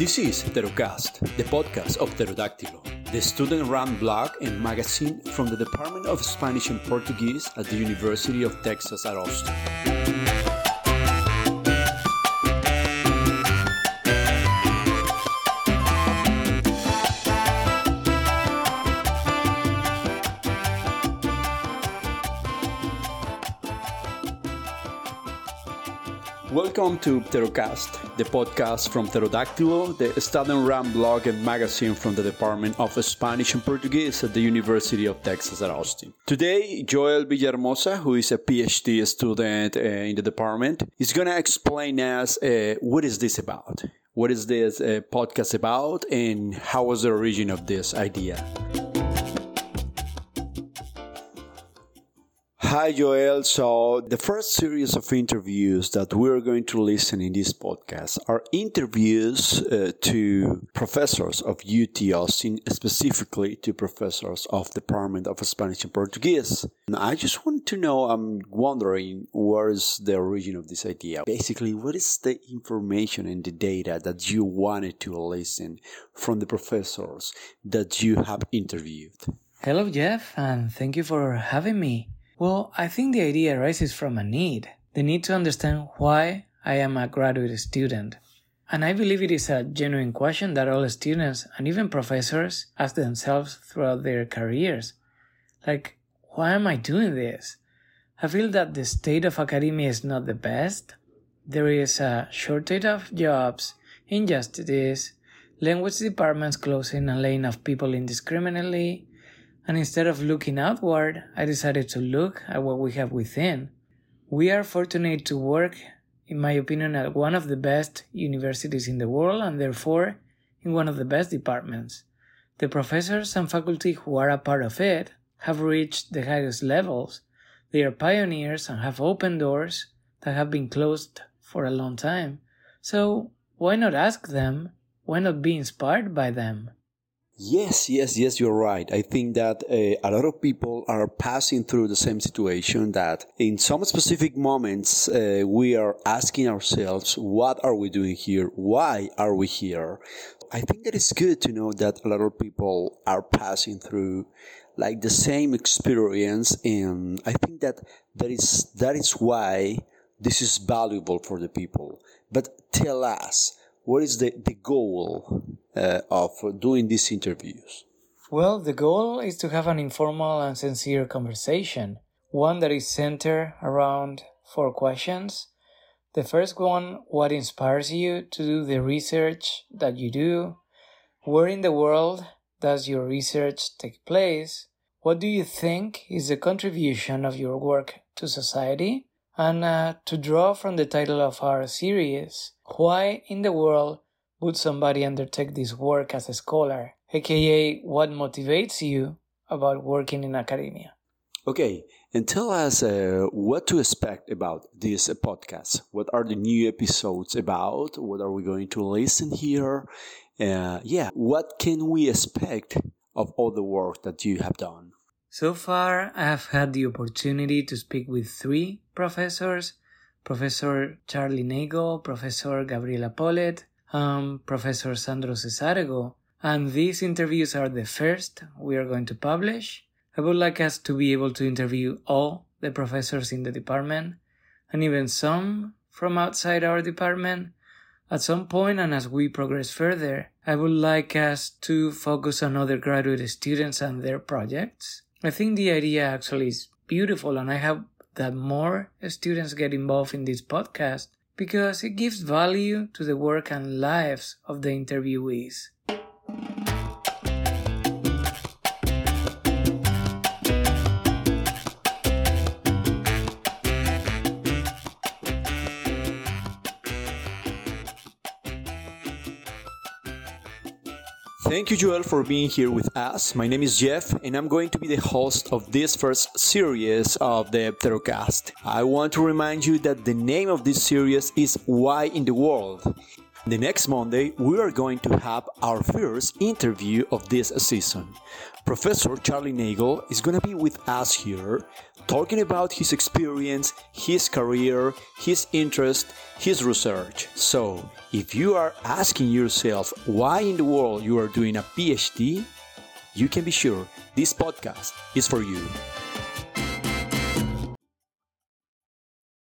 This is Pterocast, the podcast of Pterodáctilo, the student-run blog and magazine from the Department of Spanish and Portuguese at the University of Texas at Austin. Welcome to Pterocast, the podcast from Pterodáctilo, the student-run blog and magazine from the Department of Spanish and Portuguese at the University of Texas at Austin. Today, Joel Villahermosa, who is a PhD student uh, in the department, is going to explain us uh, what is this about, what is this uh, podcast about, and how was the origin of this idea. Hi, Joel. So, the first series of interviews that we're going to listen in this podcast are interviews uh, to professors of UT Austin, specifically to professors of Department of Spanish and Portuguese. And I just want to know, I'm wondering, where is the origin of this idea? Basically, what is the information and the data that you wanted to listen from the professors that you have interviewed? Hello, Jeff, and thank you for having me. Well, I think the idea arises from a need the need to understand why I am a graduate student. And I believe it is a genuine question that all students and even professors ask themselves throughout their careers. Like, why am I doing this? I feel that the state of academia is not the best. There is a shortage of jobs, injustices, language departments closing and laying off people indiscriminately, and instead of looking outward, I decided to look at what we have within. We are fortunate to work, in my opinion, at one of the best universities in the world and therefore in one of the best departments. The professors and faculty who are a part of it have reached the highest levels. They are pioneers and have opened doors that have been closed for a long time. So why not ask them? Why not be inspired by them? Yes, yes, yes, you're right. I think that uh, a lot of people are passing through the same situation that in some specific moments uh, we are asking ourselves, what are we doing here? Why are we here? I think that it's good to know that a lot of people are passing through like the same experience and I think that that is that is why this is valuable for the people. But tell us, what is the, the goal uh, of doing these interviews? Well, the goal is to have an informal and sincere conversation, one that is centered around four questions. The first one what inspires you to do the research that you do? Where in the world does your research take place? What do you think is the contribution of your work to society? And uh, to draw from the title of our series, why in the world would somebody undertake this work as a scholar? aka, what motivates you about working in academia? Okay, and tell us uh, what to expect about this uh, podcast. What are the new episodes about? What are we going to listen here? Uh, yeah, what can we expect of all the work that you have done? So far, I have had the opportunity to speak with three professors Professor Charlie Nagel, Professor Gabriela Polit, and Professor Sandro Cesarego, and these interviews are the first we are going to publish. I would like us to be able to interview all the professors in the department, and even some from outside our department. At some point, and as we progress further, I would like us to focus on other graduate students and their projects. I think the idea actually is beautiful, and I hope that more students get involved in this podcast because it gives value to the work and lives of the interviewees. Thank you, Joel, for being here with us. My name is Jeff, and I'm going to be the host of this first series of the Pterocast. I want to remind you that the name of this series is Why in the World. The next Monday, we are going to have our first interview of this season. Professor Charlie Nagel is going to be with us here, talking about his experience, his career, his interest, his research. So, if you are asking yourself why in the world you are doing a PhD, you can be sure this podcast is for you.